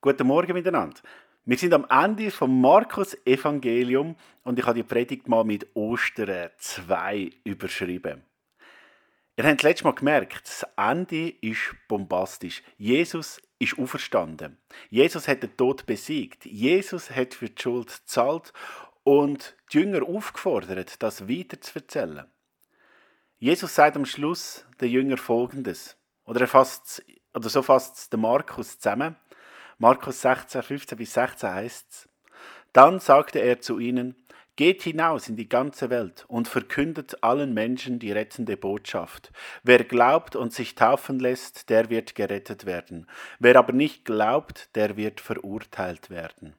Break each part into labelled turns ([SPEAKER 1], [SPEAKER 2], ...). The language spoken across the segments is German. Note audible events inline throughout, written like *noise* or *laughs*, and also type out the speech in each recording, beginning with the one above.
[SPEAKER 1] Guten Morgen miteinander. Wir sind am Ende vom Markus Evangelium und ich habe die Predigt mal mit Ostern 2 überschrieben. Ihr habt letztes Mal gemerkt, das Ende ist bombastisch. Jesus ist auferstanden. Jesus hat den Tod besiegt. Jesus hat für die Schuld gezahlt und die Jünger aufgefordert, das weiter zu erzählen. Jesus sagt am Schluss den Jüngern folgendes. Oder, er fasst, oder so fasst der Markus zusammen. Markus 16, 15 bis 16 heißt. Dann sagte er zu ihnen, Geht hinaus in die ganze Welt und verkündet allen Menschen die rettende Botschaft. Wer glaubt und sich taufen lässt, der wird gerettet werden. Wer aber nicht glaubt, der wird verurteilt werden.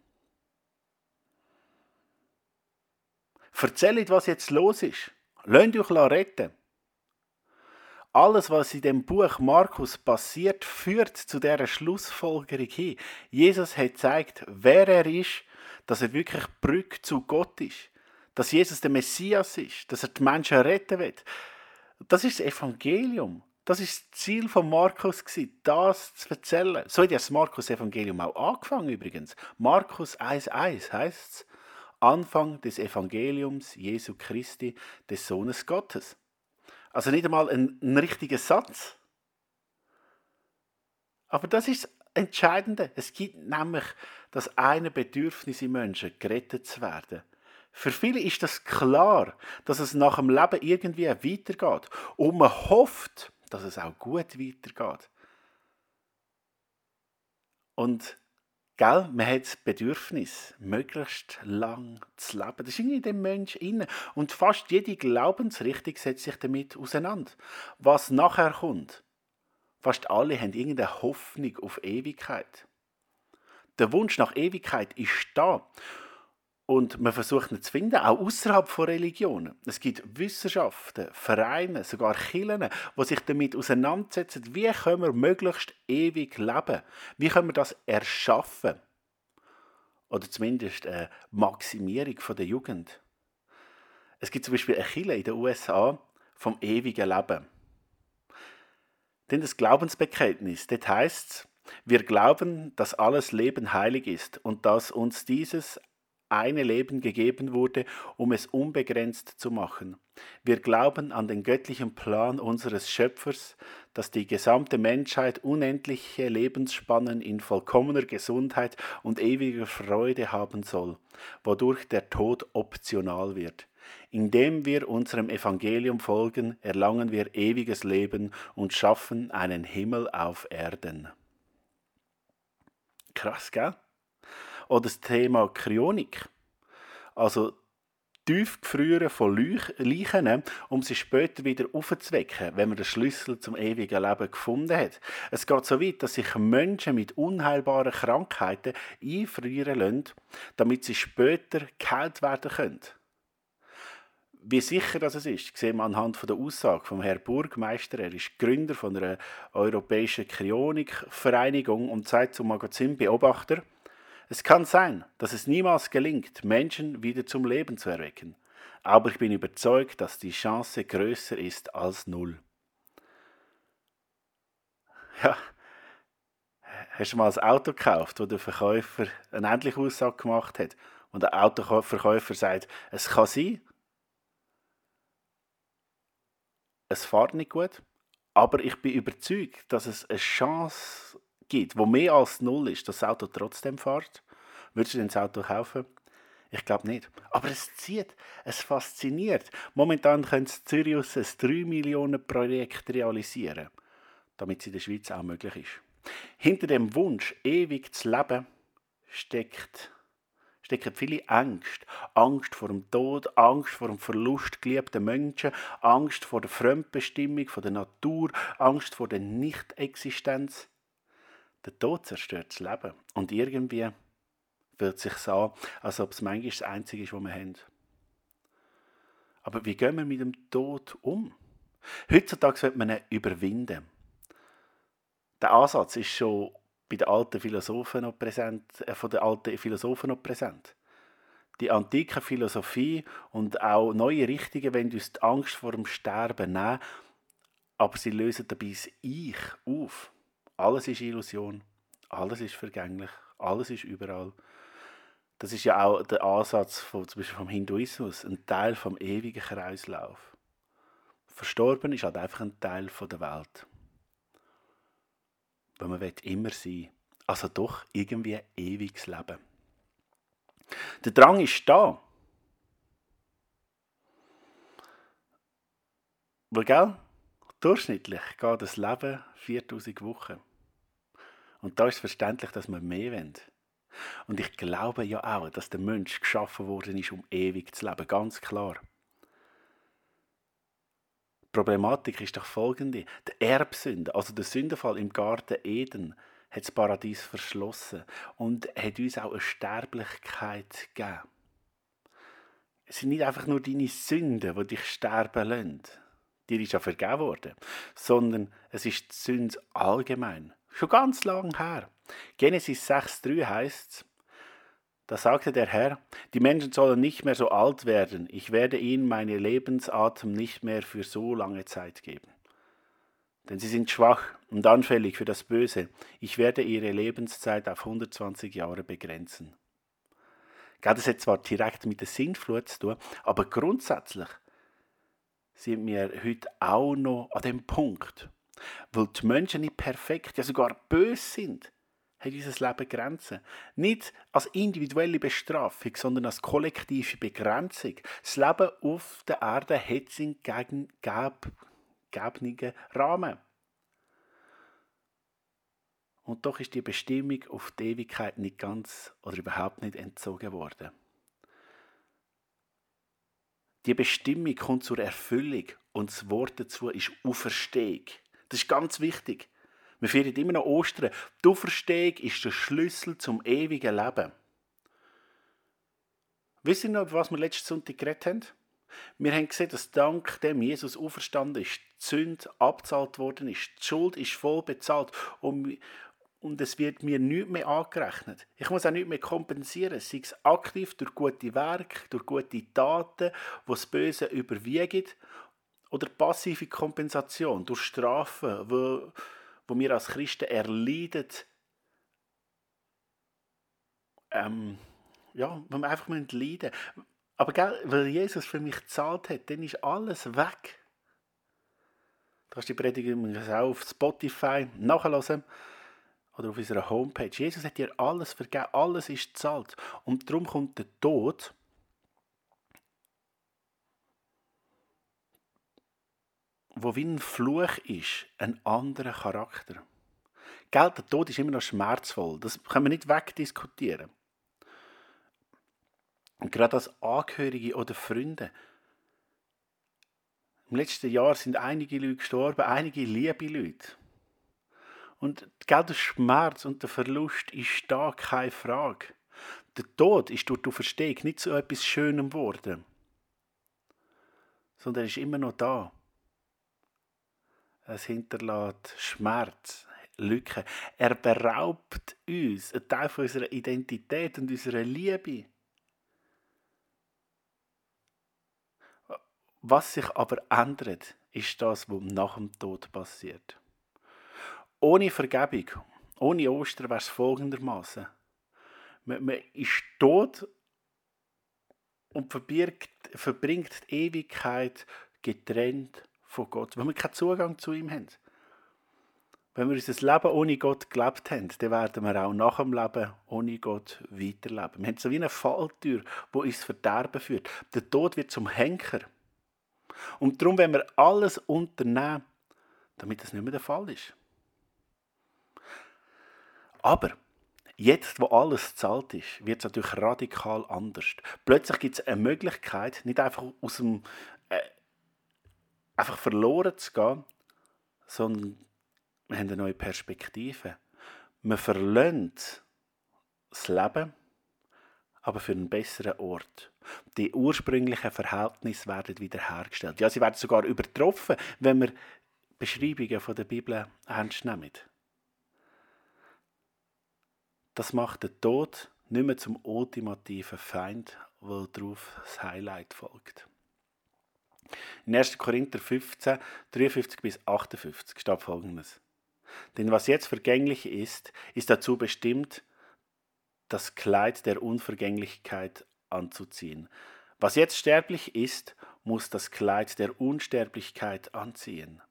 [SPEAKER 1] Erzählt, was jetzt los ist. Lasst euch retten. Alles, was in dem Buch Markus passiert, führt zu der Schlussfolgerung hin. Jesus hat gezeigt, wer er ist, dass er wirklich Brücke zu Gott ist, dass Jesus der Messias ist, dass er die Menschen retten will. Das ist das Evangelium. Das ist das Ziel von Markus das zu erzählen. So hat ja das Markus-Evangelium auch angefangen übrigens. Markus 1,1 heißt es, Anfang des Evangeliums Jesu Christi, des Sohnes Gottes. Also nicht einmal ein, ein richtiger Satz. Aber das ist das Entscheidende. Es gibt nämlich das eine Bedürfnis im Menschen, gerettet zu werden. Für viele ist das klar, dass es nach dem Leben irgendwie weitergeht. Und man hofft, dass es auch gut weitergeht. Und Gell? Man hat das Bedürfnis, möglichst lang zu leben. Das ist in dem Menschen inne. Und fast jede Glaubensrichtung setzt sich damit auseinander. Was nachher kommt, fast alle haben irgendeine Hoffnung auf Ewigkeit. Der Wunsch nach Ewigkeit ist da. Und man versucht ihn zu finden, auch außerhalb von Religionen. Es gibt Wissenschaften, Vereine, sogar Kirchen, die sich damit auseinandersetzen, wie können wir möglichst ewig leben? Wie können wir das erschaffen? Oder zumindest eine Maximierung der Jugend. Es gibt zum Beispiel eine Kirche in den USA vom ewigen Leben. Denn das Glaubensbekenntnis, das heißt, wir glauben, dass alles Leben heilig ist und dass uns dieses eine Leben gegeben wurde, um es unbegrenzt zu machen. Wir glauben an den göttlichen Plan unseres Schöpfers, dass die gesamte Menschheit unendliche Lebensspannen in vollkommener Gesundheit und ewiger Freude haben soll, wodurch der Tod optional wird. Indem wir unserem Evangelium folgen, erlangen wir ewiges Leben und schaffen einen Himmel auf Erden. Krass, gell? Oder das Thema Kryonik. Also Tiefgefrieren von Leichen, um sie später wieder aufzuwecken, wenn man den Schlüssel zum ewigen Leben gefunden hat. Es geht so weit, dass sich Menschen mit unheilbaren Krankheiten einfrieren lassen, damit sie später geheilt werden können. Wie sicher das ist, sehen wir anhand der Aussage von Herrn Burgmeister. Er ist Gründer einer europäischen Kryonikvereinigung und sagt zum Magazin Beobachter, es kann sein, dass es niemals gelingt, Menschen wieder zum Leben zu erwecken, aber ich bin überzeugt, dass die Chance größer ist als null. *laughs* Ja, hast du mal ein Auto gekauft, wo der Verkäufer eine ähnliche Aussage gemacht hat? Und der Autoverkäufer sagt, es kann sein, es fährt nicht gut, aber ich bin überzeugt, dass es eine Chance gibt, wo mehr als null ist, das Auto trotzdem fährt, würdest du das Auto kaufen? Ich glaube nicht. Aber es zieht, es fasziniert. Momentan können sie ein 3 Millionen Projekt realisieren, damit es in der Schweiz auch möglich ist. Hinter dem Wunsch, ewig zu leben, steckt, stecken viele Ängste. Angst vor dem Tod, Angst vor dem Verlust geliebter Menschen, Angst vor der Fremdbestimmung, vor der Natur, Angst vor der Nichtexistenz. Der Tod zerstört das Leben. Und irgendwie fühlt es sich an, als ob es manchmal das Einzige ist, was wir haben. Aber wie gehen wir mit dem Tod um? Heutzutage sollte man ihn überwinden. Der Ansatz ist schon bei den alten Philosophen noch präsent, äh, von den alten Philosophen noch präsent. Die antike Philosophie und auch neue Richtungen wollen uns die Angst vor dem Sterben nehmen, aber sie lösen dabei das Ich auf. Alles ist Illusion, alles ist vergänglich, Alles ist überall. Das ist ja auch der Ansatz von, zum Beispiel vom Hinduismus, ein Teil vom ewigen Kreislauf. Verstorben ist halt einfach ein Teil von der Welt. Weil man will immer sein. Also doch irgendwie ein ewiges Leben. Der Drang ist da. Weil, gell, durchschnittlich geht das Leben 4000 Wochen. Und da ist verständlich, dass wir mehr wollen. Und ich glaube ja auch, dass der Mensch geschaffen worden ist, um ewig zu leben. Ganz klar. Die Problematik ist doch folgende. Der Erbsünde, also der Sündenfall im Garten Eden, hat das Paradies verschlossen und hat uns auch eine Sterblichkeit gegeben. Es sind nicht einfach nur deine Sünden, die dich sterben lassen. Dir ist ja vergeben worden. Sondern es ist die Sünde allgemein. Schon ganz lang her. Genesis 6,3 heißt da sagte der Herr, die Menschen sollen nicht mehr so alt werden, ich werde ihnen meine Lebensatem nicht mehr für so lange Zeit geben. Denn sie sind schwach und anfällig für das Böse, ich werde ihre Lebenszeit auf 120 Jahre begrenzen. Das hat zwar direkt mit der Sintflut zu tun, aber grundsätzlich sind wir heute auch noch an dem Punkt, weil die Menschen nicht perfekt, ja sogar böse sind, hat unser Leben Grenzen. Nicht als individuelle Bestrafung, sondern als kollektive Begrenzung. Das Leben auf der Erde hat seinen gegebenen Rahmen. Und doch ist die Bestimmung auf die Ewigkeit nicht ganz oder überhaupt nicht entzogen worden. Die Bestimmung kommt zur Erfüllung und das Wort dazu ist Auferstehung. Das ist ganz wichtig. Wir feiern immer noch Ostern. Die Auferstehung ist der Schlüssel zum ewigen Leben. Wisst ihr noch, was wir letzten Sonntag geredet haben? Wir haben gesehen, dass dank dem Jesus auferstanden ist, die Sünde abzahlt worden ist, die Schuld ist voll bezahlt und, und es wird mir nichts mehr angerechnet. Ich muss auch nichts mehr kompensieren, sei es aktiv durch gute Werke, durch gute Taten, wo das Böse überwiegt, oder passive Kompensation durch Strafen, wo, wo wir als Christen erleiden, ähm, ja, wenn wir einfach leiden müssen. Aber gell, weil Jesus für mich gezahlt hat, dann ist alles weg. Du kannst die Predigt auch auf Spotify nachhören oder auf unserer Homepage. Jesus hat dir alles vergeben, alles ist gezahlt. Und darum kommt der Tod wo wie ein Fluch ist, ein anderer Charakter. Gell, der Tod ist immer noch schmerzvoll. Das können wir nicht wegdiskutieren. Und gerade als Angehörige oder Freunde. Im letzten Jahr sind einige Leute gestorben, einige liebe Leute. Und gell, der Schmerz und der Verlust ist da keine Frage. Der Tod ist durch die Verstehung nicht zu etwas Schönem geworden, sondern er ist immer noch da. Es hinterlässt Schmerz, Lücken. Er beraubt uns einen Teil von unserer Identität und unserer Liebe. Was sich aber ändert, ist das, was nach dem Tod passiert. Ohne Vergebung, ohne Ostern wäre es folgendermaßen: man, man ist tot und verbirgt, verbringt die Ewigkeit getrennt von Gott, wenn wir keinen Zugang zu ihm haben. Wenn wir unser Leben ohne Gott gelebt haben, dann werden wir auch nach dem Leben ohne Gott weiterleben. Wir haben so wie eine Falltür, die uns Verderben führt. Der Tod wird zum Henker. Und darum, wenn wir alles unternehmen, damit das nicht mehr der Fall ist. Aber jetzt, wo alles zahlt ist, wird es natürlich radikal anders. Plötzlich gibt es eine Möglichkeit, nicht einfach aus dem äh, einfach verloren zu gehen, sondern wir haben eine neue Perspektive. Wir verlassen das Leben, aber für einen besseren Ort. Die ursprünglichen Verhältnisse werden wiederhergestellt. Ja, sie werden sogar übertroffen, wenn wir Beschreibungen von der Bibel ernst nehmen. Das macht den Tod nicht mehr zum ultimativen Feind, weil darauf das Highlight folgt. In 1. Korinther 15, 53 bis 58 steht folgendes. Denn was jetzt vergänglich ist, ist dazu bestimmt, das Kleid der Unvergänglichkeit anzuziehen. Was jetzt sterblich ist, muss das Kleid der Unsterblichkeit anziehen.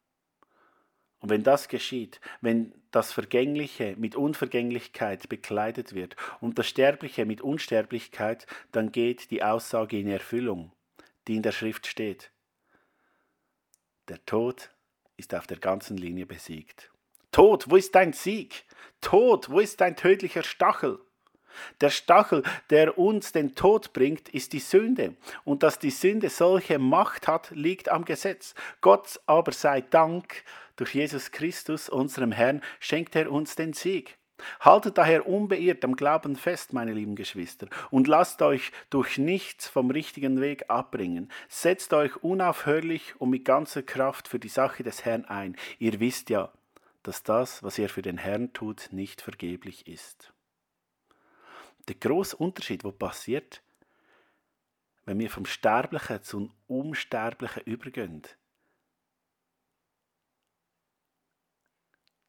[SPEAKER 1] Und wenn das geschieht, wenn das Vergängliche mit Unvergänglichkeit bekleidet wird und das Sterbliche mit Unsterblichkeit, dann geht die Aussage in Erfüllung, die in der Schrift steht. Der Tod ist auf der ganzen Linie besiegt. Tod, wo ist dein Sieg? Tod, wo ist dein tödlicher Stachel? Der Stachel, der uns den Tod bringt, ist die Sünde. Und dass die Sünde solche Macht hat, liegt am Gesetz. Gott aber sei Dank, durch Jesus Christus, unserem Herrn, schenkt er uns den Sieg. Haltet daher unbeirrt am Glauben fest, meine lieben Geschwister, und lasst euch durch nichts vom richtigen Weg abbringen. Setzt euch unaufhörlich und mit ganzer Kraft für die Sache des Herrn ein. Ihr wisst ja, dass das, was ihr für den Herrn tut, nicht vergeblich ist. Der große Unterschied, wo passiert, wenn wir vom Sterblichen zum Unsterblichen übergehen,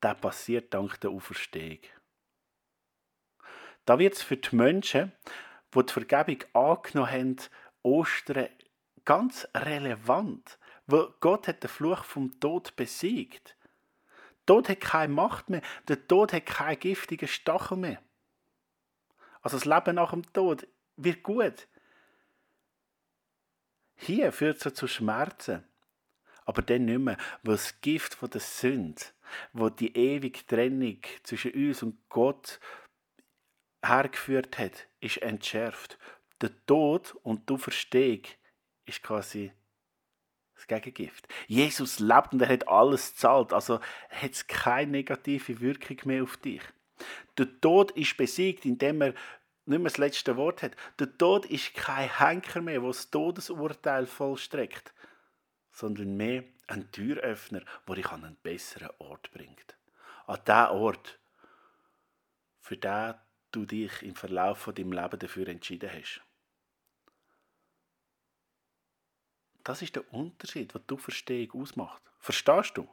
[SPEAKER 1] der passiert dank der Auferstehung. Da wird es für die Menschen, die die Vergebung angenommen haben, Ostern ganz relevant, weil Gott hat den Fluch vom Tod besiegt. Der Tod hat keine Macht mehr, der Tod hat keinen giftigen Stachel mehr. Also das Leben nach dem Tod wird gut. Hier führt es zu Schmerzen, aber dann nicht mehr, weil das Gift der Sünde wo die ewige Trennung zwischen uns und Gott hergeführt hat, ist entschärft. Der Tod und die Auferstehung ist quasi das Gegengift. Jesus lebt und er hat alles zahlt, also hat es keine negative Wirkung mehr auf dich. Der Tod ist besiegt, indem er nicht mehr das letzte Wort hat. Der Tod ist kein Henker mehr, der das Todesurteil vollstreckt, sondern mehr ein Türöffner, der dich an einen besseren Ort bringt. An den Ort, für den du dich im Verlauf von deinem Leben dafür entschieden hast. Das ist der Unterschied, was du Verstehung ausmacht. Verstehst du?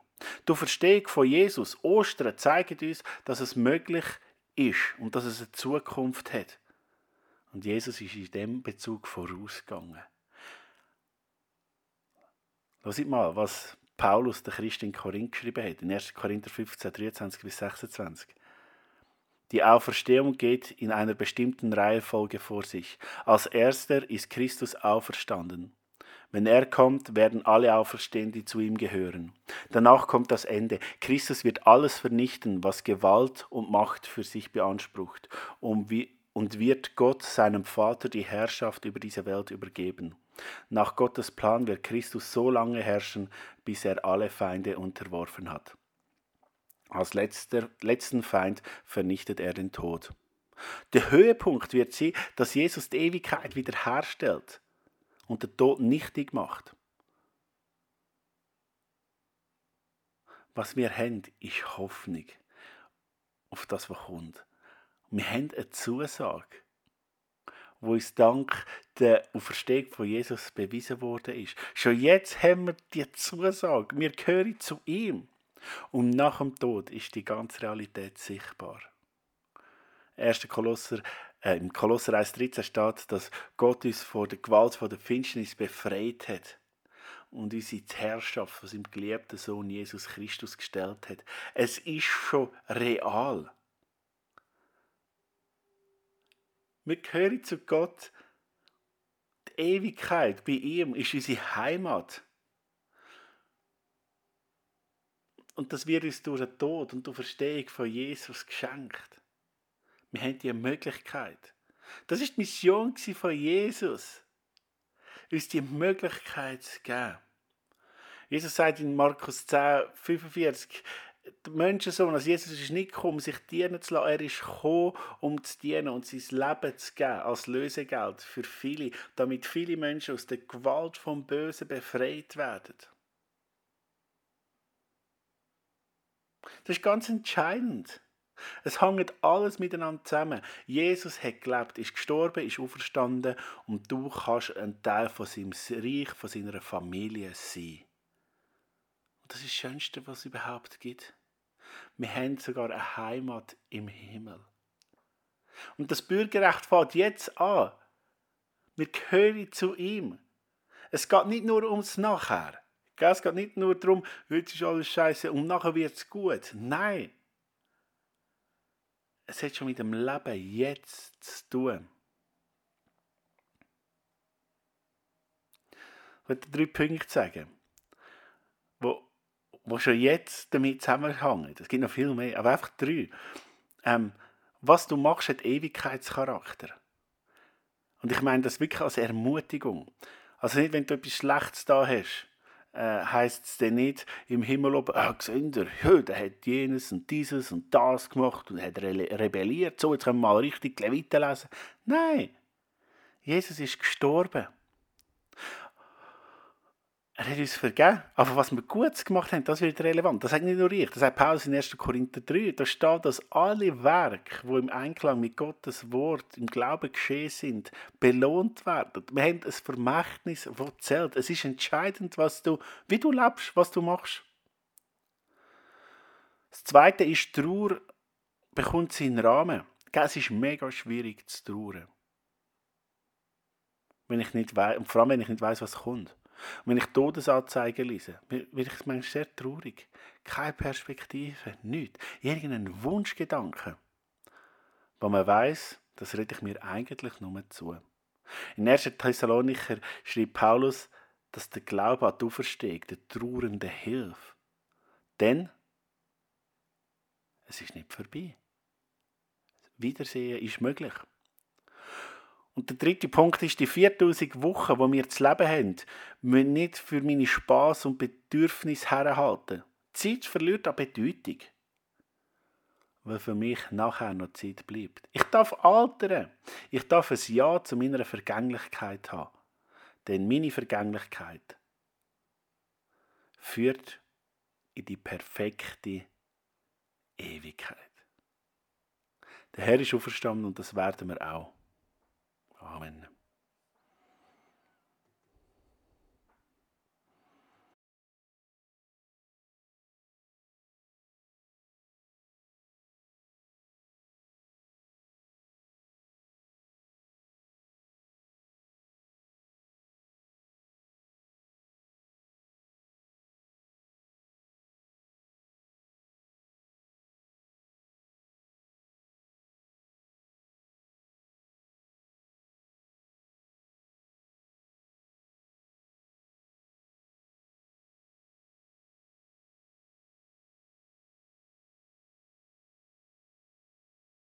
[SPEAKER 1] Du Verstehung von Jesus, Ostern, zeigt uns, dass es möglich ist und dass es eine Zukunft hat. Und Jesus ist in dem Bezug vorausgegangen. Hört mal, was Paulus der Christ in Korinth geschrieben hat, in 1. Korinther 15, 23 bis 26. Die Auferstehung geht in einer bestimmten Reihenfolge vor sich. Als erster ist Christus auferstanden. Wenn er kommt, werden alle auferstehen, die zu ihm gehören. Danach kommt das Ende. Christus wird alles vernichten, was Gewalt und Macht für sich beansprucht, und wird Gott seinem Vater die Herrschaft über diese Welt übergeben. Nach Gottes Plan wird Christus so lange herrschen, bis er alle Feinde unterworfen hat. Als letzter, letzten Feind vernichtet er den Tod. Der Höhepunkt wird sein, dass Jesus die Ewigkeit wiederherstellt und den Tod nichtig macht. Was wir haben, ist Hoffnung auf das, was kommt. Wir haben eine Zusage wo uns dank der Auferstehung von Jesus bewiesen worden ist. Schon jetzt haben wir die Zusage, wir gehören zu ihm. Und nach dem Tod ist die ganze Realität sichtbar. 1. Kolosser, äh, Im Kolosser 1,13 steht, dass Gott uns vor der Gewalt von der Finsternis befreit hat und uns in die Herrschaft von seinem geliebten Sohn Jesus Christus gestellt hat. Es ist schon real. Wir gehören zu Gott. Die Ewigkeit bei ihm ist unsere Heimat. Und das wird uns durch den Tod und die Verstehung von Jesus geschenkt. Wir haben die Möglichkeit. Das ist die Mission von Jesus. Uns die Möglichkeit zu geben. Jesus sagt in Markus 10, 45, der Menschensohn, also Jesus ist nicht gekommen, sich dienen zu lassen, er ist gekommen, um zu dienen und sein Leben zu geben als Lösegeld für viele, damit viele Menschen aus der Gewalt vom Bösen befreit werden. Das ist ganz entscheidend. Es hängt alles miteinander zusammen. Jesus hat gelebt, ist gestorben, ist auferstanden und du kannst ein Teil von seinem Reich, von seiner Familie sein. Und das ist das Schönste, was es überhaupt gibt. Wir haben sogar eine Heimat im Himmel. Und das Bürgerrecht fängt jetzt an. Wir gehören zu ihm. Es geht nicht nur ums Nachher. Es geht nicht nur darum, heute ist alles scheiße und nachher wird es gut. Nein. Es hat schon mit dem Leben jetzt zu tun. Ich möchte drei Punkte sagen, wo, wo schon jetzt damit zusammenhängen. Es gibt noch viel mehr, aber einfach drei. Ähm, was du machst, hat Ewigkeitscharakter. Und ich meine das wirklich als Ermutigung. Also nicht, wenn du etwas Schlechtes da hast, äh, heißt es dann nicht im Himmel oben, ah, seht ihr, ja, der hat jenes und dieses und das gemacht und hat re rebelliert. So, jetzt können wir mal richtig Leviten lesen. Nein, Jesus ist gestorben. Er hat uns vergeben. Aber was wir Gutes gemacht haben, das wird relevant. Das sagt nicht nur ich, das sagt Paulus in 1. Korinther 3. Da steht, dass alle Werke, die im Einklang mit Gottes Wort, im Glauben geschehen sind, belohnt werden. Wir haben ein Vermächtnis, das zählt. Es ist entscheidend, was du, wie du lebst, was du machst. Das Zweite ist, Trauer bekommt seinen Rahmen. Es ist mega schwierig zu trauern. Wenn ich nicht weiss, vor allem wenn ich nicht weiß, was kommt. Und wenn ich Todesanzeigen lese, werde ich manchmal sehr traurig. Keine Perspektive, nichts. Irgendein Wunschgedanke. Wo man weiß, das rede ich mir eigentlich nur zu. In 1. Thessalonicher schreibt Paulus, dass der Glaube an die Auferstehung der Trauernden hilft. Denn es ist nicht vorbei. Wiedersehen ist möglich. Und der dritte Punkt ist, die 4000 Wochen, die wir zu leben haben, müssen nicht für meine Spaß und Bedürfnisse herhalten. Zeit verliert an Bedeutung. Weil für mich nachher noch Zeit bleibt. Ich darf altern. Ich darf ein Ja zu meiner Vergänglichkeit haben. Denn meine Vergänglichkeit führt in die perfekte Ewigkeit. Der Herr ist auferstanden und das werden wir auch. Amen.